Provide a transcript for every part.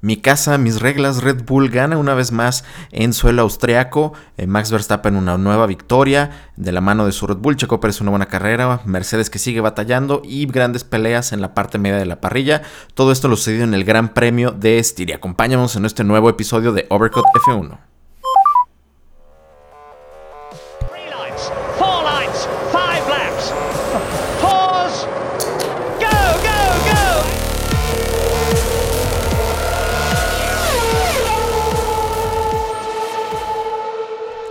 Mi casa, mis reglas, Red Bull gana una vez más en suelo austriaco. Eh, Max Verstappen una nueva victoria de la mano de su Red Bull. Checo Pérez una buena carrera. Mercedes que sigue batallando y grandes peleas en la parte media de la parrilla. Todo esto lo sucedió en el Gran Premio de Estiria. Acompáñanos en este nuevo episodio de Overcut F1.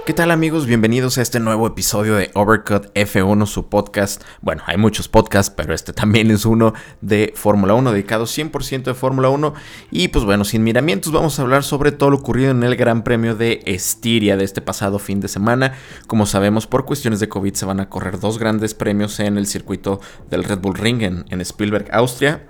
¿Qué tal amigos? Bienvenidos a este nuevo episodio de Overcut F1, su podcast. Bueno, hay muchos podcasts, pero este también es uno de Fórmula 1, dedicado 100% de Fórmula 1. Y pues bueno, sin miramientos, vamos a hablar sobre todo lo ocurrido en el Gran Premio de Estiria de este pasado fin de semana. Como sabemos, por cuestiones de COVID se van a correr dos grandes premios en el circuito del Red Bull Ring en, en Spielberg, Austria.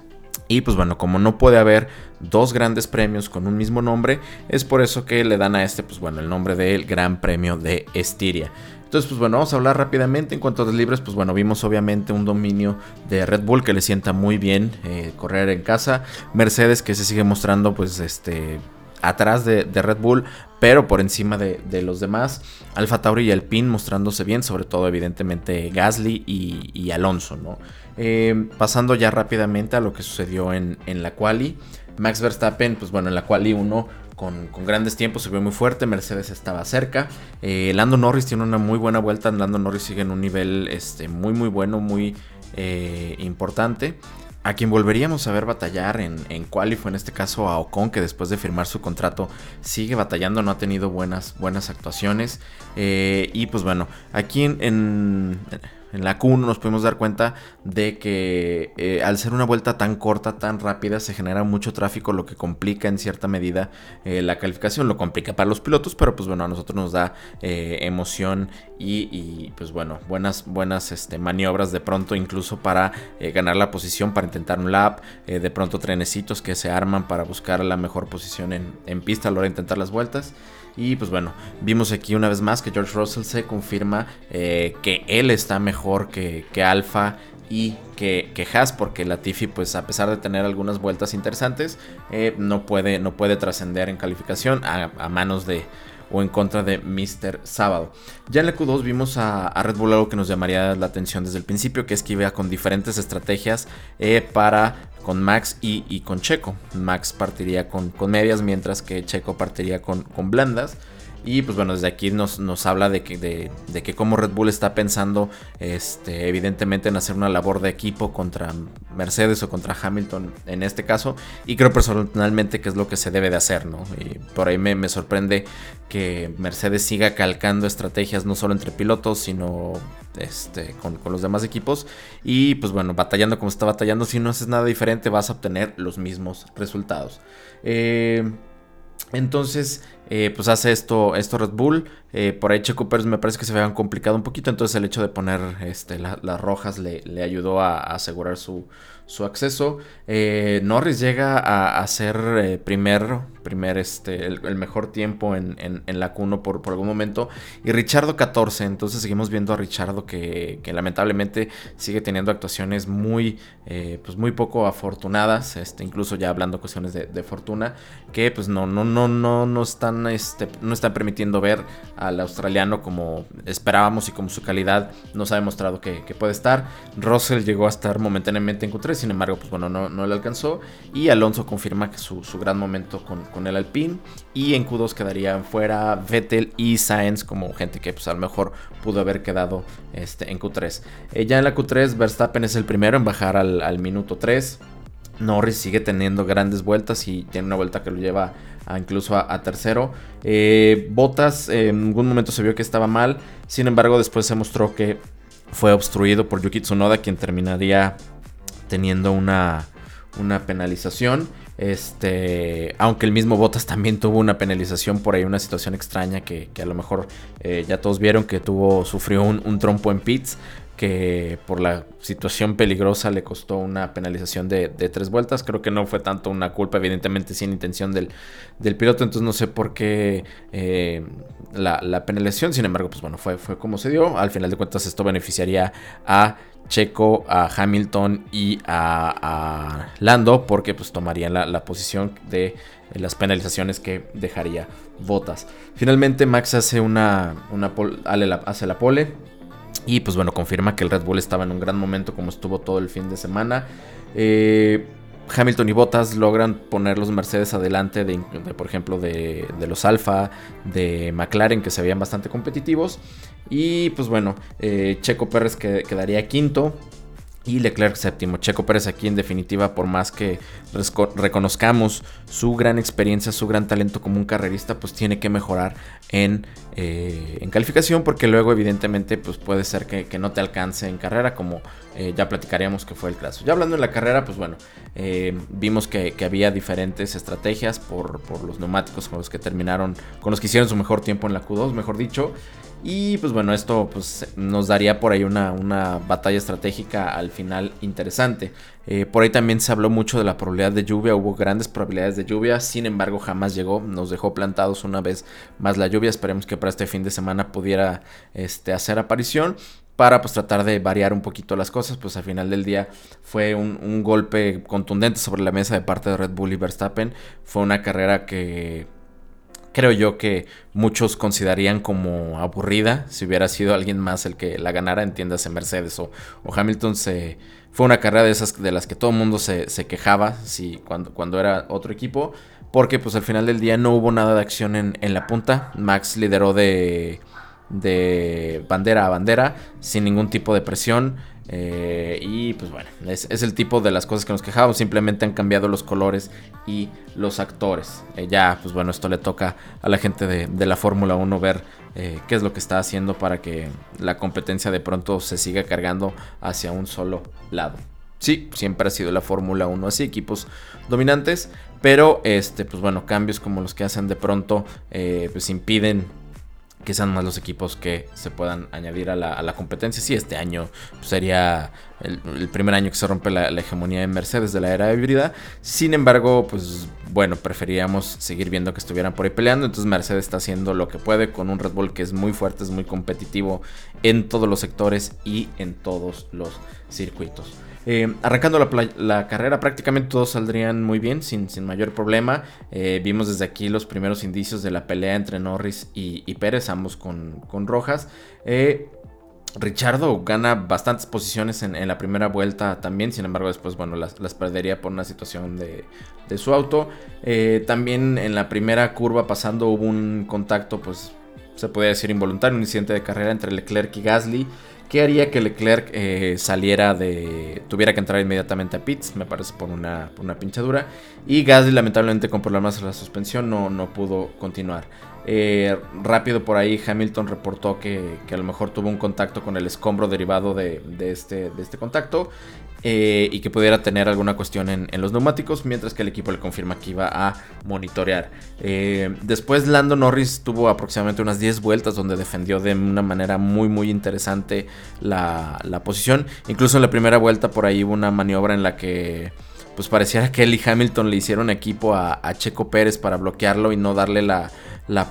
Y pues bueno, como no puede haber dos grandes premios con un mismo nombre, es por eso que le dan a este, pues bueno, el nombre del Gran Premio de Estiria. Entonces, pues bueno, vamos a hablar rápidamente. En cuanto a los libres, pues bueno, vimos obviamente un dominio de Red Bull que le sienta muy bien eh, correr en casa. Mercedes que se sigue mostrando, pues este, atrás de, Red Bull, pero por encima de, los demás. Alfa Tauri y Alpine mostrándose bien, sobre todo evidentemente Gasly y, Alonso, ¿no? Eh, pasando ya rápidamente a lo que sucedió en, la quali. Max Verstappen, pues bueno, en la quali 1 con, grandes tiempos se vio muy fuerte, Mercedes estaba cerca. Eh, Lando Norris tiene una muy buena vuelta, Lando Norris sigue en un nivel este, muy muy bueno, muy eh, importante. A quien volveríamos a ver batallar en, en quali fue en este caso a Ocon, que después de firmar su contrato sigue batallando, no ha tenido buenas, buenas actuaciones. Eh, y pues bueno, aquí en en la Q1 nos podemos dar cuenta de que eh, al ser una vuelta tan corta, tan rápida, se genera mucho tráfico, lo que complica en cierta medida eh, la calificación, lo complica para los pilotos, pero pues bueno, a nosotros nos da eh, emoción y, pues bueno, buenas, buenas este, maniobras de pronto incluso para ganar la posición, para intentar un lap, de pronto trenecitos que se arman para buscar la mejor posición en, en pista a la hora de intentar las vueltas. Y pues bueno, vimos aquí una vez más que George Russell se confirma eh, que él está mejor que, que y que, que Haas, porque Latifi, pues a pesar de tener algunas vueltas interesantes, eh, no puede, no puede trascender en calificación a, manos de o en contra de Mr. Sábado. Ya en la Q2 vimos a, Red Bull algo que nos llamaría la atención desde el principio, que es que iba con diferentes estrategias eh, para con Max y, con Checo. Max partiría con, medias, mientras que Checo partiría con blandas. Y pues bueno, desde aquí nos, nos habla de que, de, que como Red Bull está pensando este, evidentemente en hacer una labor de equipo contra Mercedes o contra Hamilton en este caso. Y creo personalmente que es lo que se debe de hacer, ¿no? Y por ahí me, sorprende que Mercedes siga calcando estrategias no solo entre pilotos, sino este, con, con, los demás equipos. Y pues bueno, batallando como está batallando, si no haces nada diferente vas a obtener los mismos resultados. Eh, entonces, eh, pues hace esto, esto Red Bull. Eh, por ahí Checo Pérez me parece que se habían complicado un poquito. Entonces el hecho de poner este, las rojas le, ayudó a, asegurar su, su acceso. Eh, Norris llega a, ser eh, primer, este, el, mejor tiempo en, en, la Q1 por, por, algún momento. Y Richardo 14. Entonces seguimos viendo a Richardo que, lamentablemente sigue teniendo actuaciones muy, eh, pues muy poco afortunadas. Este, incluso ya hablando cuestiones de, fortuna. Que pues no, no, no, no, no están, este, no están permitiendo ver al australiano como esperábamos y como su calidad nos ha demostrado que, que puede estar. Russell llegó a estar momentáneamente en Q3 sin embargo, pues bueno, no, no le alcanzó. Y Alonso confirma que su, gran momento con, el Alpine. Y en Q2 quedarían fuera Vettel y Sainz como gente que pues a lo mejor pudo haber quedado este, en Q3. Eh, ya en la Q3 Verstappen es el primero en bajar al, minuto 3. Norris sigue teniendo grandes vueltas y tiene una vuelta que lo lleva incluso a, tercero. Eh, Botas en algún momento se vio que estaba mal, sin embargo después se mostró que fue obstruido por Yuki Tsunoda quien terminaría teniendo una, una penalización. Este, aunque el mismo Bottas también tuvo una penalización por ahí, una situación extraña que, a lo mejor eh, ya todos vieron que tuvo, sufrió un, trompo en pits, que por la situación peligrosa le costó una penalización de, tres vueltas. Creo que no fue tanto una culpa, evidentemente sin intención del, piloto, entonces no sé por qué eh, la, penalización, sin embargo, pues bueno, fue, fue como se dio. Al final de cuentas esto beneficiaría a Checo, a Hamilton y a, Lando, porque pues tomarían la, posición de las penalizaciones que dejaría Botas. Finalmente Max hace una, una hace la pole y pues bueno, confirma que el Red Bull estaba en un gran momento como estuvo todo el fin de semana. Eh, Hamilton y Bottas logran poner los Mercedes adelante de, por ejemplo, de, los Alfa, de McLaren, que se veían bastante competitivos. Y pues bueno, eh, Checo Pérez quedaría quinto y Leclerc séptimo. Checo Pérez aquí en definitiva, por más que reconozcamos su gran experiencia, su gran talento como un carrerista, pues tiene que mejorar en, eh, en calificación porque luego evidentemente pues puede ser que, no te alcance en carrera como eh, ya platicaríamos que fue el caso. Ya hablando en la carrera, pues bueno, eh, vimos que, había diferentes estrategias por, por los neumáticos con los que terminaron, con los que hicieron su mejor tiempo en la Q2, mejor dicho. Y pues bueno, esto pues, nos daría por ahí una, una batalla estratégica al final interesante. Eh, por ahí también se habló mucho de la probabilidad de lluvia, hubo grandes probabilidades de lluvia, sin embargo jamás llegó, nos dejó plantados una vez más la lluvia, esperemos que para este fin de semana pudiera este, hacer aparición para pues tratar de variar un poquito las cosas, pues al final del día fue un, un golpe contundente sobre la mesa de parte de Red Bull y Verstappen, fue una carrera que creo yo que muchos considerarían como aburrida si hubiera sido alguien más el que la ganara, entiéndase Mercedes o, Hamilton. Se, fue una carrera de esas de las que todo el mundo se, quejaba si, cuando, cuando era otro equipo, porque pues al final del día no hubo nada de acción en, en la punta. Max lideró de, de bandera a bandera sin ningún tipo de presión. Eh, y pues bueno, es, el tipo de las cosas que nos quejábamos. Simplemente han cambiado los colores y los actores. Eh, ya, pues bueno, esto le toca a la gente de, la Fórmula 1 ver eh, qué es lo que está haciendo para que la competencia de pronto se siga cargando hacia un solo lado. Sí, siempre ha sido la Fórmula 1 así, equipos dominantes, pero este, pues bueno, cambios como los que hacen de pronto, pues impiden que sean más los equipos que se puedan añadir a la, competencia. Sí, este año sería el, primer año que se rompe la, hegemonía de Mercedes de la era híbrida. Sin embargo, pues bueno, preferíamos seguir viendo que estuvieran por ahí peleando. Entonces Mercedes está haciendo lo que puede con un Red Bull que es muy fuerte, es muy competitivo en todos los sectores y en todos los circuitos. Eh, arrancando la, carrera prácticamente todos saldrían muy bien, sin, mayor problema. Eh, vimos desde aquí los primeros indicios de la pelea entre Norris y, Pérez, ambos con, rojas. Eh, Richardo gana bastantes posiciones en, la primera vuelta también, sin embargo después bueno las, perdería por una situación de, su auto. también en la primera curva pasando hubo un contacto pues se podría decir involuntario, un incidente de carrera entre Leclerc y Gasly. ¿Qué haría que Leclerc eh, saliera de. tuviera que entrar inmediatamente a pits, me parece, por una, una pinchadura. Y Gasly, lamentablemente, con problemas en la suspensión, no, no pudo continuar. Eh, rápido por ahí, Hamilton reportó que, que, a lo mejor tuvo un contacto con el escombro derivado de, de, este, de este contacto. Eh, y que pudiera tener alguna cuestión en, los neumáticos, mientras que el equipo le confirma que iba a monitorear. Eh, después Lando Norris tuvo aproximadamente unas 10 vueltas donde defendió de una manera muy muy interesante la, posición. Incluso en la primera vuelta por ahí hubo una maniobra en la que pues pareciera que él y Hamilton le hicieron equipo a, Checo Pérez para bloquearlo y no darle la,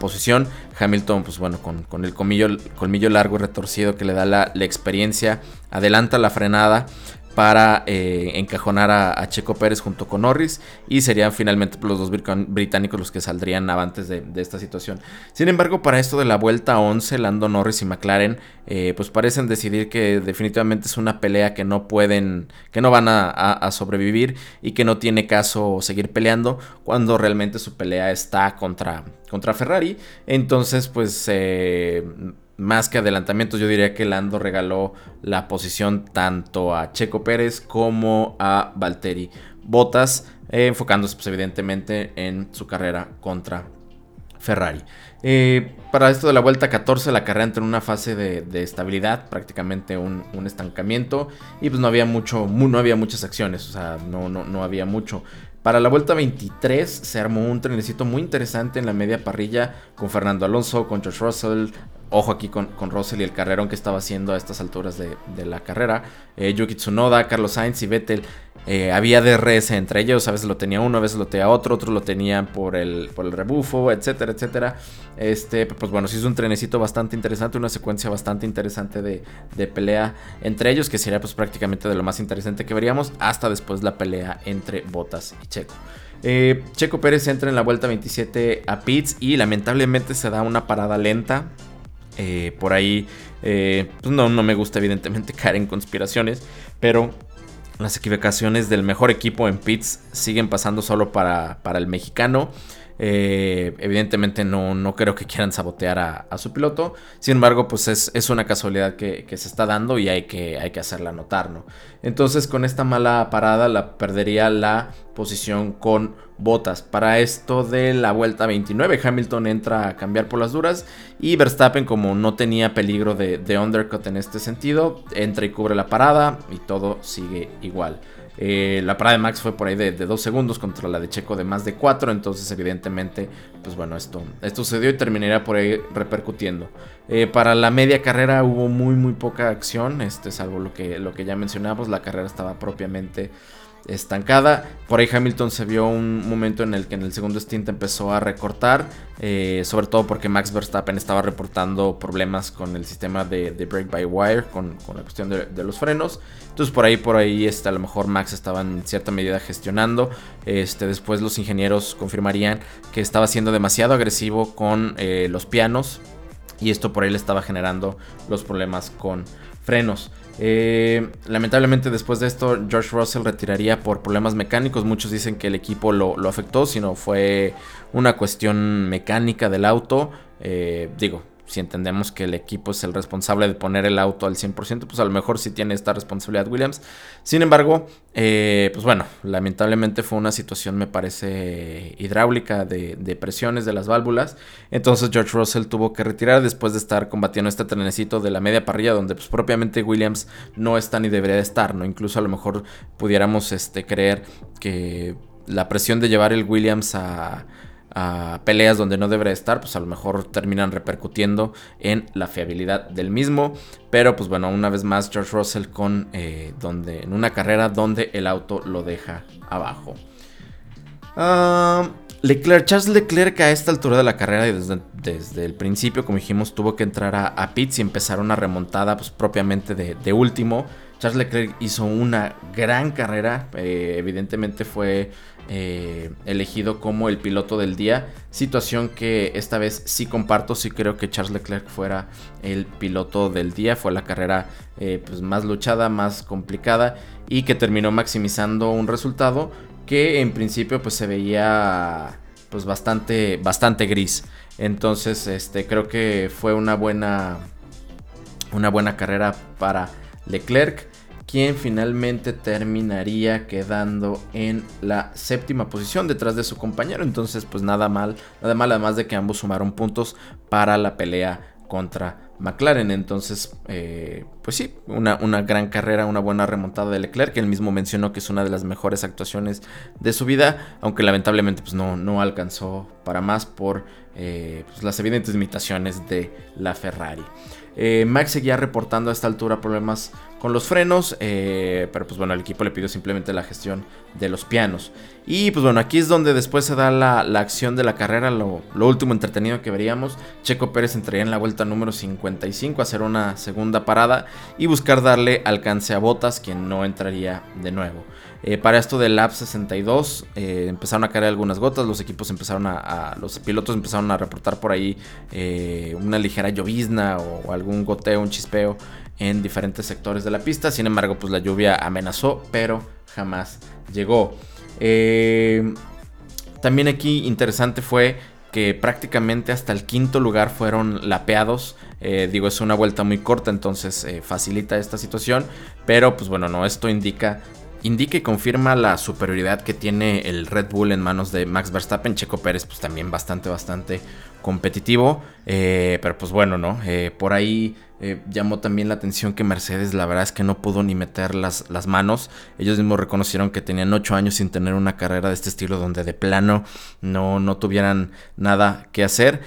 posición. Hamilton, pues bueno, con, el colmillo, colmillo, largo y retorcido que le da la, la experiencia, adelanta la frenada para eh, encajonar a, Checo Pérez junto con Norris y serían finalmente los dos británicos los que saldrían avantes de, esta situación. Sin embargo, para esto de la vuelta 11, Lando Norris y McLaren eh, pues parecen decidir que definitivamente es una pelea que no pueden, que no van a, sobrevivir y que no tiene caso seguir peleando cuando realmente su pelea está contra, Ferrari. Entonces, pues... Eh, más que adelantamientos, yo diría que Lando regaló la posición tanto a Checo Pérez como a Valtteri Bottas, eh, enfocándose pues, evidentemente en su carrera contra Ferrari. Eh, para esto de la vuelta 14, la carrera entró en una fase de, estabilidad, prácticamente un, estancamiento, y pues no había mucho, no había muchas acciones, o sea, no, no, no había mucho. Para la vuelta 23 se armó un trenecito muy interesante en la media parrilla con Fernando Alonso, con George Russell, Ojo aquí con, con, Russell y el carrerón que estaba haciendo a estas alturas de, la carrera. Eh, Yuki Tsunoda, Carlos Sainz y Vettel. eh, había DRS entre ellos, a veces lo tenía uno, a veces lo tenía otro, otros lo tenían por el, por el rebufo, etcétera, etcétera. Este, pues bueno, sí es un trenecito bastante interesante, una secuencia bastante interesante de, pelea entre ellos, que sería pues prácticamente de lo más interesante que veríamos, hasta después la pelea entre Botas y Checo. Eh, Checo Pérez entra en la vuelta 27 a Pitts y lamentablemente se da una parada lenta. Eh, por ahí, eh, pues no, no me gusta evidentemente caer en conspiraciones, pero las equivocaciones del mejor equipo en Pitts siguen pasando solo para, para el mexicano. Eh, evidentemente no, no, creo que quieran sabotear a, su piloto. Sin embargo, pues es, una casualidad que, se está dando y hay que, hay que hacerla notar, ¿no? Entonces con esta mala parada la perdería la posición con botas. Para esto de la vuelta 29, Hamilton entra a cambiar por las duras y Verstappen como no tenía peligro de, de undercut en este sentido, entra y cubre la parada y todo sigue igual. Eh, la parada de Max fue por ahí de, 2 segundos contra la de Checo de más de 4. Entonces, evidentemente, pues bueno, esto, esto sucedió y terminaría por ahí repercutiendo. Eh, para la media carrera hubo muy, muy poca acción. Este, salvo lo que, lo que ya mencionamos. La carrera estaba propiamente estancada. Por ahí Hamilton se vio un momento en el que en el segundo stint empezó a recortar, eh, sobre todo porque Max Verstappen estaba reportando problemas con el sistema de, brake by wire, con, la cuestión de, los frenos. Entonces por ahí, por ahí, este, a lo mejor Max estaba en cierta medida gestionando. Este, después los ingenieros confirmarían que estaba siendo demasiado agresivo con eh, los pianos y esto por ahí le estaba generando los problemas con frenos. Eh, lamentablemente después de esto George Russell retiraría por problemas mecánicos. Muchos dicen que el equipo lo, lo afectó, sino fue una cuestión mecánica del auto. Eh, digo, si entendemos que el equipo es el responsable de poner el auto al 100%, pues a lo mejor sí tiene esta responsabilidad Williams. Sin embargo, eh, pues bueno, lamentablemente fue una situación, me parece, hidráulica de, presiones de las válvulas. Entonces George Russell tuvo que retirar después de estar combatiendo este trenecito de la media parrilla, donde pues propiamente Williams no está ni debería de estar, ¿no? Incluso a lo mejor pudiéramos este, creer que la presión de llevar el Williams a a peleas donde no debería estar, pues a lo mejor terminan repercutiendo en la fiabilidad del mismo. Pero pues bueno, una vez más George Russell con eh, donde en una carrera donde el auto lo deja abajo. Leclerc, Charles Leclerc a esta altura de la carrera desde, desde el principio, como dijimos, tuvo que entrar a, a pits y empezar una remontada pues, propiamente de, último. Charles Leclerc hizo una gran carrera, eh, evidentemente fue eh, elegido como el piloto del día. Situación que esta vez sí comparto, sí creo que Charles Leclerc fuera el piloto del día. Fue la carrera eh, pues más luchada, más complicada y que terminó maximizando un resultado que en principio pues se veía pues bastante, bastante gris. Entonces este, creo que fue una buena, una buena carrera para Leclerc quien finalmente terminaría quedando en la séptima posición detrás de su compañero. Entonces, pues nada mal, nada mal, además de que ambos sumaron puntos para la pelea contra McLaren. Entonces, eh, pues sí, una, una, gran carrera, una buena remontada de Leclerc, que él mismo mencionó que es una de las mejores actuaciones de su vida, aunque lamentablemente pues no, no alcanzó para más por eh, pues, las evidentes limitaciones de la Ferrari. Eh, Max seguía reportando a esta altura problemas con los frenos, eh, pero pues bueno, el equipo le pidió simplemente la gestión de los pianos. Y pues bueno, aquí es donde después se da la, acción de la carrera, lo, último entretenido que veríamos. Checo Pérez entraría en la vuelta número 55 a hacer una segunda parada y buscar darle alcance a Botas, quien no entraría de nuevo. Eh, para esto del lap 62 eh, empezaron a caer algunas gotas, los equipos empezaron a, los pilotos empezaron a reportar por ahí una ligera llovizna o, algún goteo, un chispeo en diferentes sectores de la pista. Sin embargo, pues la lluvia amenazó, pero jamás llegó. también aquí interesante fue que prácticamente hasta el quinto lugar fueron lapeados. digo, es una vuelta muy corta, entonces facilita esta situación. Pero pues bueno, no, esto indica indica y confirma la superioridad que tiene el Red Bull en manos de Max Verstappen. Checo Pérez, pues también bastante, bastante competitivo. Eh, pero pues bueno, ¿no? Eh, por ahí Eh, llamó también la atención que Mercedes la verdad es que no pudo ni meter las, las manos. Ellos mismos reconocieron que tenían 8 años sin tener una carrera de este estilo donde de plano no, no tuvieran nada que hacer.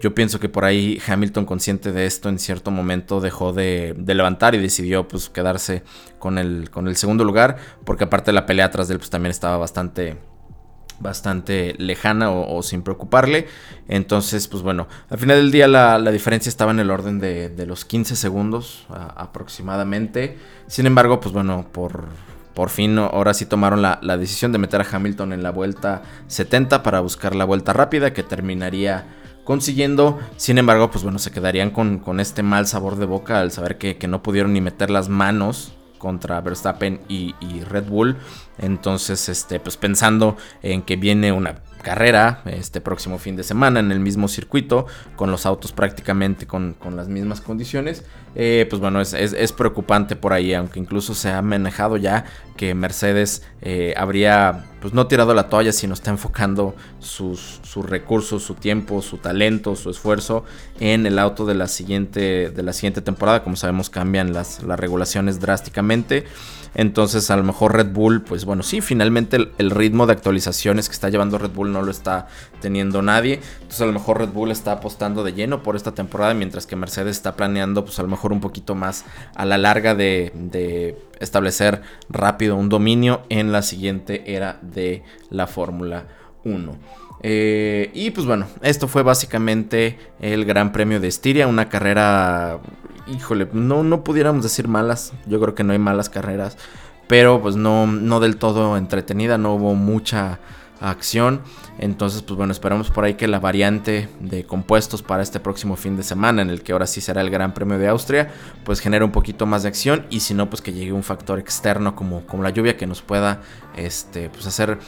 Yo pienso que por ahí Hamilton consciente de esto en cierto momento dejó de, de levantar y decidió pues quedarse con el, con el segundo lugar porque aparte la pelea atrás de él pues también estaba bastante bastante lejana o, sin preocuparle. Entonces, pues bueno, al final del día la, diferencia estaba en el orden de, los 15 segundos aproximadamente. Sin embargo, pues bueno, por, por fin ahora sí tomaron la, decisión de meter a Hamilton en la vuelta 70 para buscar la vuelta rápida que terminaría consiguiendo. Sin embargo, pues bueno, se quedarían con, este mal sabor de boca al saber que, que no pudieron ni meter las manos contra Verstappen y, Red Bull. Entonces, este, pues pensando en que viene una carrera este próximo fin de semana en el mismo circuito, con los autos prácticamente con, las mismas condiciones, eh, pues bueno, es, preocupante por ahí, aunque incluso se ha manejado ya que Mercedes eh, habría pues no tirado la toalla, sino está enfocando sus, sus, recursos, su tiempo, su talento, su esfuerzo en el auto de la siguiente, de la siguiente temporada. Como sabemos, cambian las, las regulaciones drásticamente. Entonces, a lo mejor Red Bull, pues bueno, sí, finalmente el, ritmo de actualizaciones que está llevando Red Bull no lo está teniendo nadie. Entonces, a lo mejor Red Bull está apostando de lleno por esta temporada, mientras que Mercedes está planeando, pues a lo mejor un poquito más a la larga de establecer rápido un dominio en la siguiente era de la Fórmula 1. Eh, y pues bueno, esto fue básicamente el Gran Premio de Estiria, una carrera, híjole, no, no pudiéramos decir malas, yo creo que no hay malas carreras, pero pues no, no del todo entretenida, no hubo mucha acción. Entonces, pues bueno, esperamos por ahí que la variante de compuestos para este próximo fin de semana, en el que ahora sí será el Gran Premio de Austria, pues genere un poquito más de acción y si no, pues que llegue un factor externo como, como la lluvia que nos pueda este, pues hacer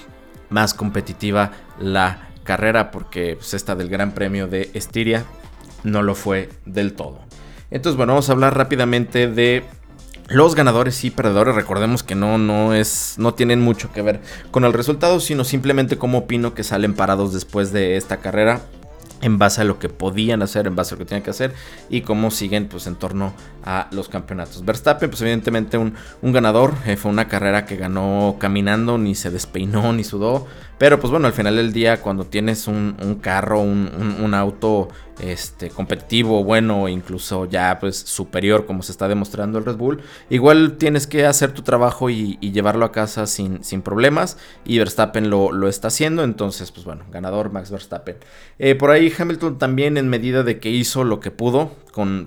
más competitiva la carrera, porque pues, esta del Gran Premio de Estiria no lo fue del todo. Entonces, bueno, vamos a hablar rápidamente de los ganadores y perdedores, recordemos que no, no es, no tienen mucho que ver con el resultado, sino simplemente como opino que salen parados después de esta carrera en base a lo que podían hacer, en base a lo que tenían que hacer y cómo siguen pues en torno a los campeonatos. Verstappen pues evidentemente un, un ganador, eh, fue una carrera que ganó caminando, ni se despeinó ni sudó, pero pues bueno, al final del día cuando tienes un, carro, un, auto este, competitivo, bueno, incluso ya pues superior como se está demostrando el Red Bull, igual tienes que hacer tu trabajo y, llevarlo a casa sin, sin problemas y Verstappen lo, lo, está haciendo, entonces pues bueno, ganador Max Verstappen. Eh, por ahí Hamilton también en medida de que hizo lo que pudo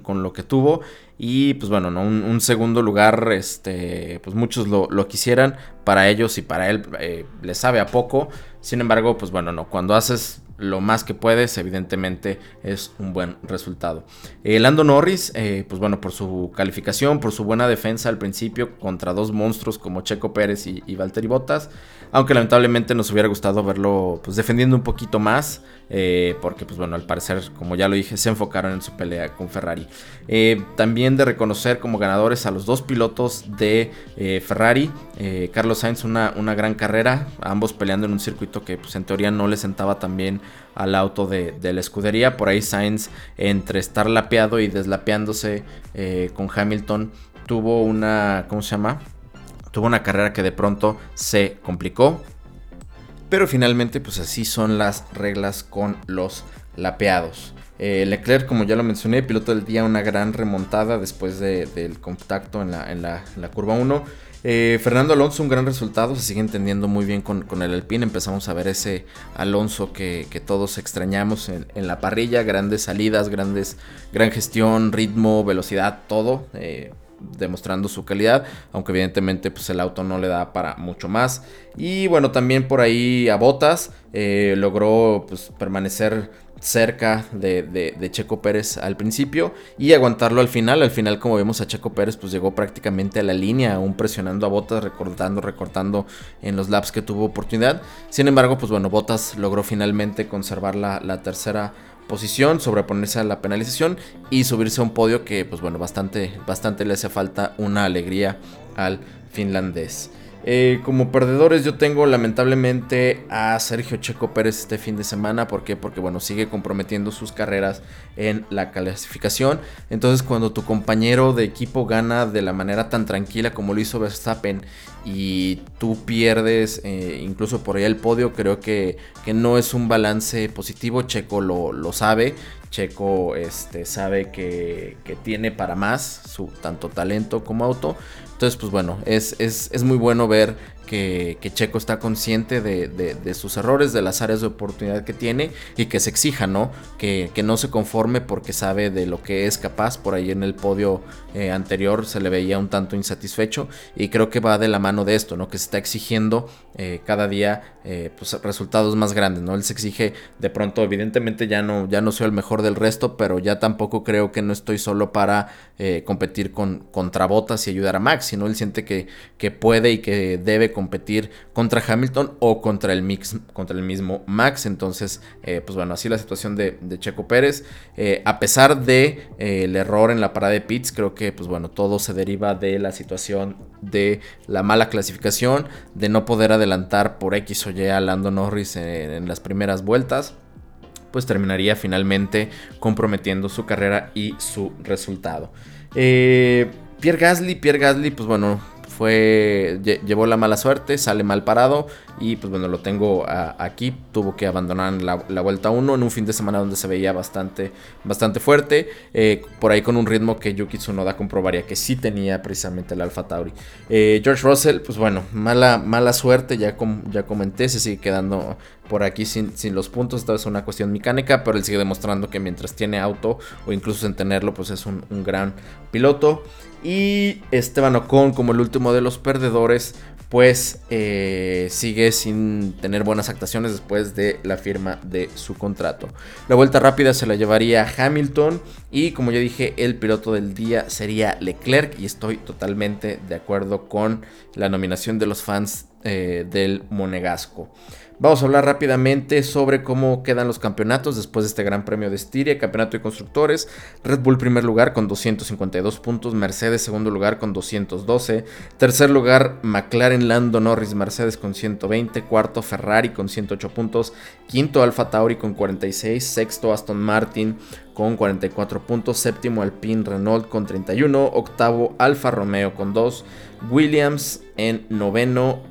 con, lo que tuvo y pues bueno, ¿no? un, segundo lugar, este, pues muchos lo, quisieran. Para ellos y para él eh, le sabe a poco. Sin embargo, pues bueno, no. Cuando haces lo más que puedes, evidentemente es un buen resultado. Eh, Lando Norris, eh, pues bueno, por su calificación, por su buena defensa al principio contra dos monstruos como Checo Pérez y, y Valtteri Bottas, aunque lamentablemente nos hubiera gustado verlo pues defendiendo un poquito más, eh, porque pues bueno, al parecer, como ya lo dije, se enfocaron en su pelea con Ferrari. Eh, también de reconocer como ganadores a los dos pilotos de eh, Ferrari, Carlos Sainz una, una, gran carrera, ambos peleando en un circuito que pues en teoría no le sentaba tan bien al auto de, de la escudería, por ahí Sainz entre estar lapeado y deslapeándose con Hamilton tuvo una, ¿cómo se llama? Tuvo una carrera que de pronto se complicó. Pero finalmente, pues así son las reglas con los lapeados. Eh, Leclerc, como ya lo mencioné, piloto del día, una gran remontada después del contacto en la, curva 1. Eh, Fernando Alonso, un gran resultado, se sigue entendiendo muy bien con, el Alpine. Empezamos a ver ese Alonso que, todos extrañamos en, la parrilla. Grandes salidas, grandes, gran gestión, ritmo, velocidad, todo. Eh, demostrando su calidad, aunque evidentemente pues el auto no le da para mucho más. Y bueno, también por ahí a Botas eh, logró pues, permanecer cerca de, Checo Pérez al principio y aguantarlo al final. Al final, como vemos a Checo Pérez, pues llegó prácticamente a la línea, aún presionando a Botas, recortando, recortando en los laps que tuvo oportunidad. Sin embargo, pues bueno, Botas logró finalmente conservar la, la tercera posición, sobreponerse a la penalización y subirse a un podio que, pues bueno, bastante, bastante le hace falta una alegría al finlandés. Eh, como perdedores yo tengo lamentablemente a Sergio Checo Pérez este fin de semana. ¿Por qué? Porque bueno, sigue comprometiendo sus carreras en la clasificación. Entonces cuando tu compañero de equipo gana de la manera tan tranquila como lo hizo Verstappen y tú pierdes eh, incluso por ahí el podio, creo que, que, no es un balance positivo. Checo lo, lo sabe. Checo este, sabe que, que, tiene para más su tanto talento como auto. Entonces, pues bueno, es, es, es muy bueno ver que, Checo está consciente de, sus errores, de las áreas de oportunidad que tiene y que se exija, ¿no? Que, no se conforme porque sabe de lo que es capaz. Por ahí en el podio eh, anterior se le veía un tanto insatisfecho y creo que va de la mano de esto, ¿no? Que se está exigiendo eh, cada día eh, pues, resultados más grandes, ¿no? Él se exige de pronto, evidentemente ya no, ya no soy el mejor del resto, pero ya tampoco creo que no estoy solo para competir con, contra botas y ayudar a Max, sino él siente que, que puede y que debe competir contra Hamilton o contra el, mix, contra el mismo Max. Entonces, eh, pues bueno, así la situación de, Checo Pérez. Eh, a pesar de eh, error en la parada de pits, creo que pues bueno, todo se deriva de la situación de la mala clasificación, de no poder adelantar por X o Y a Lando Norris en, las primeras vueltas pues terminaría finalmente comprometiendo su carrera y su resultado. Pierre Gasly, Pierre Gasly, pues bueno, fue llevó la mala suerte, sale mal parado y pues bueno, lo tengo aquí, tuvo que abandonar la, vuelta 1 en un fin de semana donde se veía bastante, bastante fuerte, eh, por ahí con un ritmo que Yuki Tsunoda comprobaría que sí tenía precisamente el Alfa Tauri. Eh, George Russell, pues bueno, mala, mala suerte, ya, ya comenté, se sigue quedando por aquí sin, sin los puntos, esta es una cuestión mecánica, pero él sigue demostrando que mientras tiene auto o incluso sin tenerlo, pues es un, un gran piloto. Y Esteban Ocon, como el último de los perdedores, pues eh, sigue sin tener buenas actuaciones después de la firma de su contrato. La vuelta rápida se la llevaría Hamilton y como ya dije, el piloto del día sería Leclerc y estoy totalmente de acuerdo con la nominación de los fans eh, del Monegasco. Vamos a hablar rápidamente sobre cómo quedan los campeonatos después de este Gran Premio de Estiria, Campeonato de Constructores. Red Bull primer lugar con 252 puntos, Mercedes segundo lugar con 212, tercer lugar McLaren Lando Norris Mercedes con 120, cuarto Ferrari con 108 puntos, quinto Alfa Tauri con 46, sexto Aston Martin con 44 puntos, séptimo Alpine Renault con 31, octavo Alfa Romeo con 2, Williams en noveno,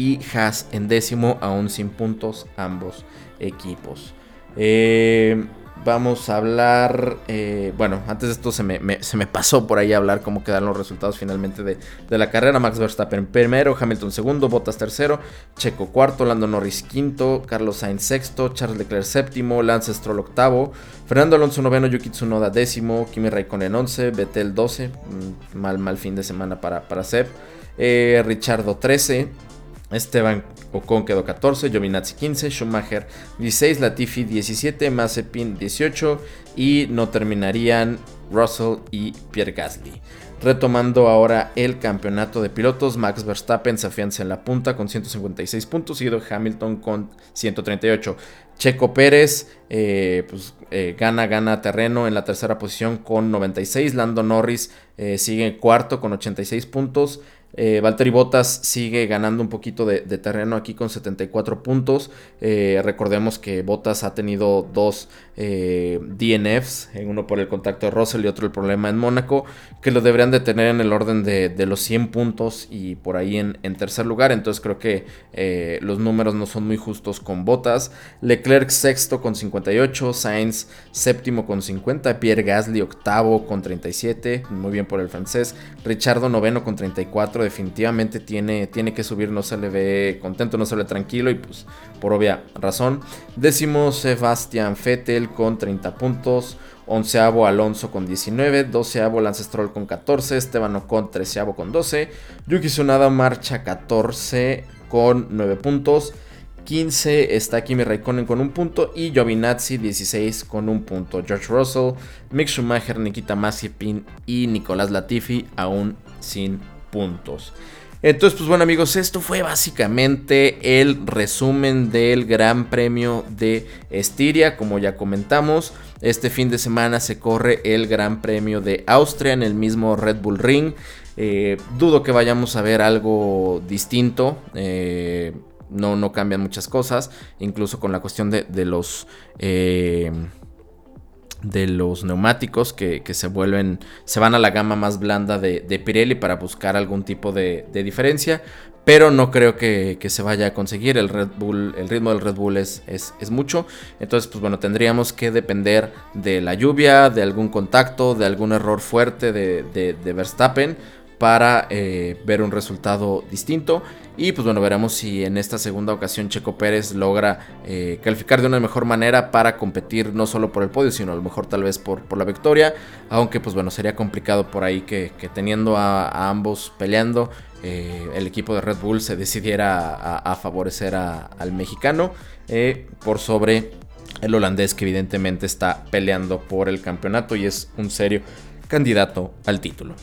y Haas en décimo, aún sin puntos ambos equipos. Eh, vamos a hablar, eh, bueno, antes de esto se me, pasó por ahí hablar cómo quedaron los resultados finalmente de, la carrera. Max Verstappen primero, Hamilton segundo, Bottas tercero, Checo cuarto, Lando Norris quinto, Carlos Sainz sexto, Charles Leclerc séptimo, Lance Stroll octavo, Fernando Alonso noveno, Yuki Tsunoda décimo, Kimi Raikkonen once, Betel doce, mm, mal, mal fin de semana para, para Seb, eh, Richardo 13, Esteban Ocon quedó 14, Giovinazzi 15, Schumacher 16, Latifi 17, Mazepin 18 y no terminarían Russell y Pierre Gasly. Retomando ahora el campeonato de pilotos, Max Verstappen se afianza en la punta con 156 puntos, seguido Hamilton con 138. Checo Pérez eh, pues, eh, gana, gana terreno en la tercera posición con 96. Lando Norris eh, sigue cuarto con 86 puntos. Eh, Valtteri Bottas sigue ganando un poquito de, terreno aquí con 74 puntos. Eh, recordemos que Bottas ha tenido dos eh, DNFs, uno por el contacto de Russell y otro el problema en Mónaco, que lo deberían de tener en el orden de, los 100 puntos y por ahí en, tercer lugar. Entonces creo que los números no son muy justos con Bottas. Leclerc sexto con 58, Sainz séptimo con 50, Pierre Gasly octavo con 37, muy bien por el francés, Richardo noveno con 34 definitivamente tiene, tiene que subir, no se le ve contento, no se le ve tranquilo y pues por obvia razón. Décimo Sebastián Vettel con 30 puntos. Onceavo Alonso con 19, doceavo Lance Stroll con 14, Esteban Ocon treceavo con 12, Yuki Tsunoda marcha 14 con 9 puntos, 15 está Kimi Raikkonen con un punto y Giovinazzi 16 con un punto. George Russell, Mick Schumacher, Nikita Mazepin y Nicolás Latifi aún sin puntos. Entonces, pues bueno amigos, esto fue básicamente el resumen del Gran Premio de Estiria. Como ya comentamos, este fin de semana se corre el Gran Premio de Austria en el mismo Red Bull Ring. Eh, dudo que vayamos a ver algo distinto. no, no cambian muchas cosas. Incluso con la cuestión de, los de los neumáticos que, se vuelven, se van a la gama más blanda de, Pirelli para buscar algún tipo de, diferencia, pero no creo que, se vaya a conseguir. El Red Bull, el ritmo del Red Bull es, es, mucho, entonces pues bueno, tendríamos que depender de la lluvia, de algún contacto, de algún error fuerte de, Verstappen para eh, ver un resultado distinto. Y pues bueno, veremos si en esta segunda ocasión Checo Pérez logra eh, calificar de una mejor manera para competir no solo por el podio, sino a lo mejor tal vez por, por la victoria. Aunque pues bueno, sería complicado por ahí que, teniendo a, ambos peleando, eh, el equipo de Red Bull se decidiera a, favorecer al mexicano por sobre el holandés que evidentemente está peleando por el campeonato y es un serio candidato al título.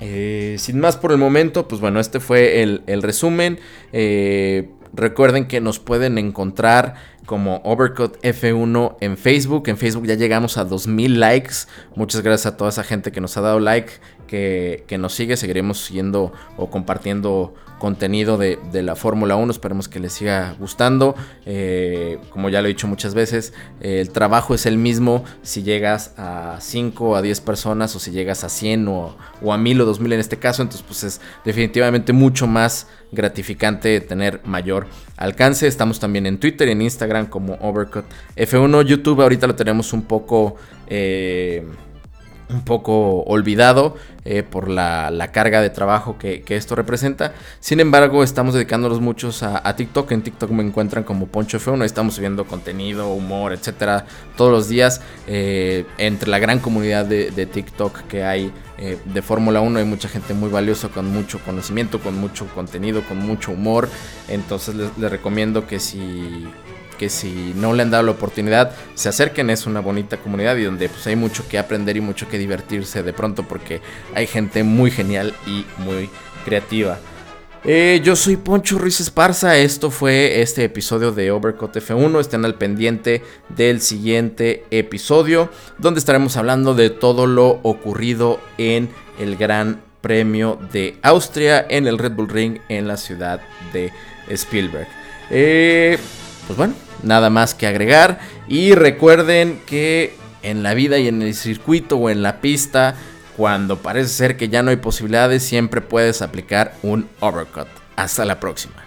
Eh, sin más por el momento, pues bueno, este fue el, resumen. Eh, recuerden que nos pueden encontrar como Overcut F1 en Facebook. En Facebook ya llegamos a 2000 likes. Muchas gracias a toda esa gente que nos ha dado like, que, que nos sigue. Seguiremos siguiendo o compartiendo contenido de, la Fórmula 1. Esperemos que les siga gustando. Eh, como ya lo he dicho muchas veces, eh, el trabajo es el mismo si llegas a 5 o a 10 personas o si llegas a 100 o, a 1000 o 2000 en este caso. Entonces pues es definitivamente mucho más gratificante tener mayor alcance. Estamos también en Twitter y en Instagram como Overcut F1. YouTube ahorita lo tenemos un poco... Eh, un poco olvidado eh, por la, carga de trabajo que, esto representa. Sin embargo, estamos dedicándonos muchos a, TikTok. En TikTok me encuentran como Poncho F1. Estamos subiendo contenido, humor, etcétera, todos los días. Eh, entre la gran comunidad de, TikTok que hay de Fórmula 1, hay mucha gente muy valiosa con mucho conocimiento, con mucho contenido, con mucho humor. Entonces les recomiendo que si que si no le han dado la oportunidad, se acerquen, es una bonita comunidad y donde pues, hay mucho que aprender y mucho que divertirse de pronto porque hay gente muy genial y muy creativa. Eh, yo soy Poncho Ruiz Esparza, esto fue este episodio de Overcut F1, estén al pendiente del siguiente episodio donde estaremos hablando de todo lo ocurrido en el Gran Premio de Austria en el Red Bull Ring en la ciudad de Spielberg. Eh, pues bueno, nada más que agregar. Y recuerden que en la vida y en el circuito o en la pista, cuando parece ser que ya no hay posibilidades, siempre puedes aplicar un overcut. Hasta la próxima.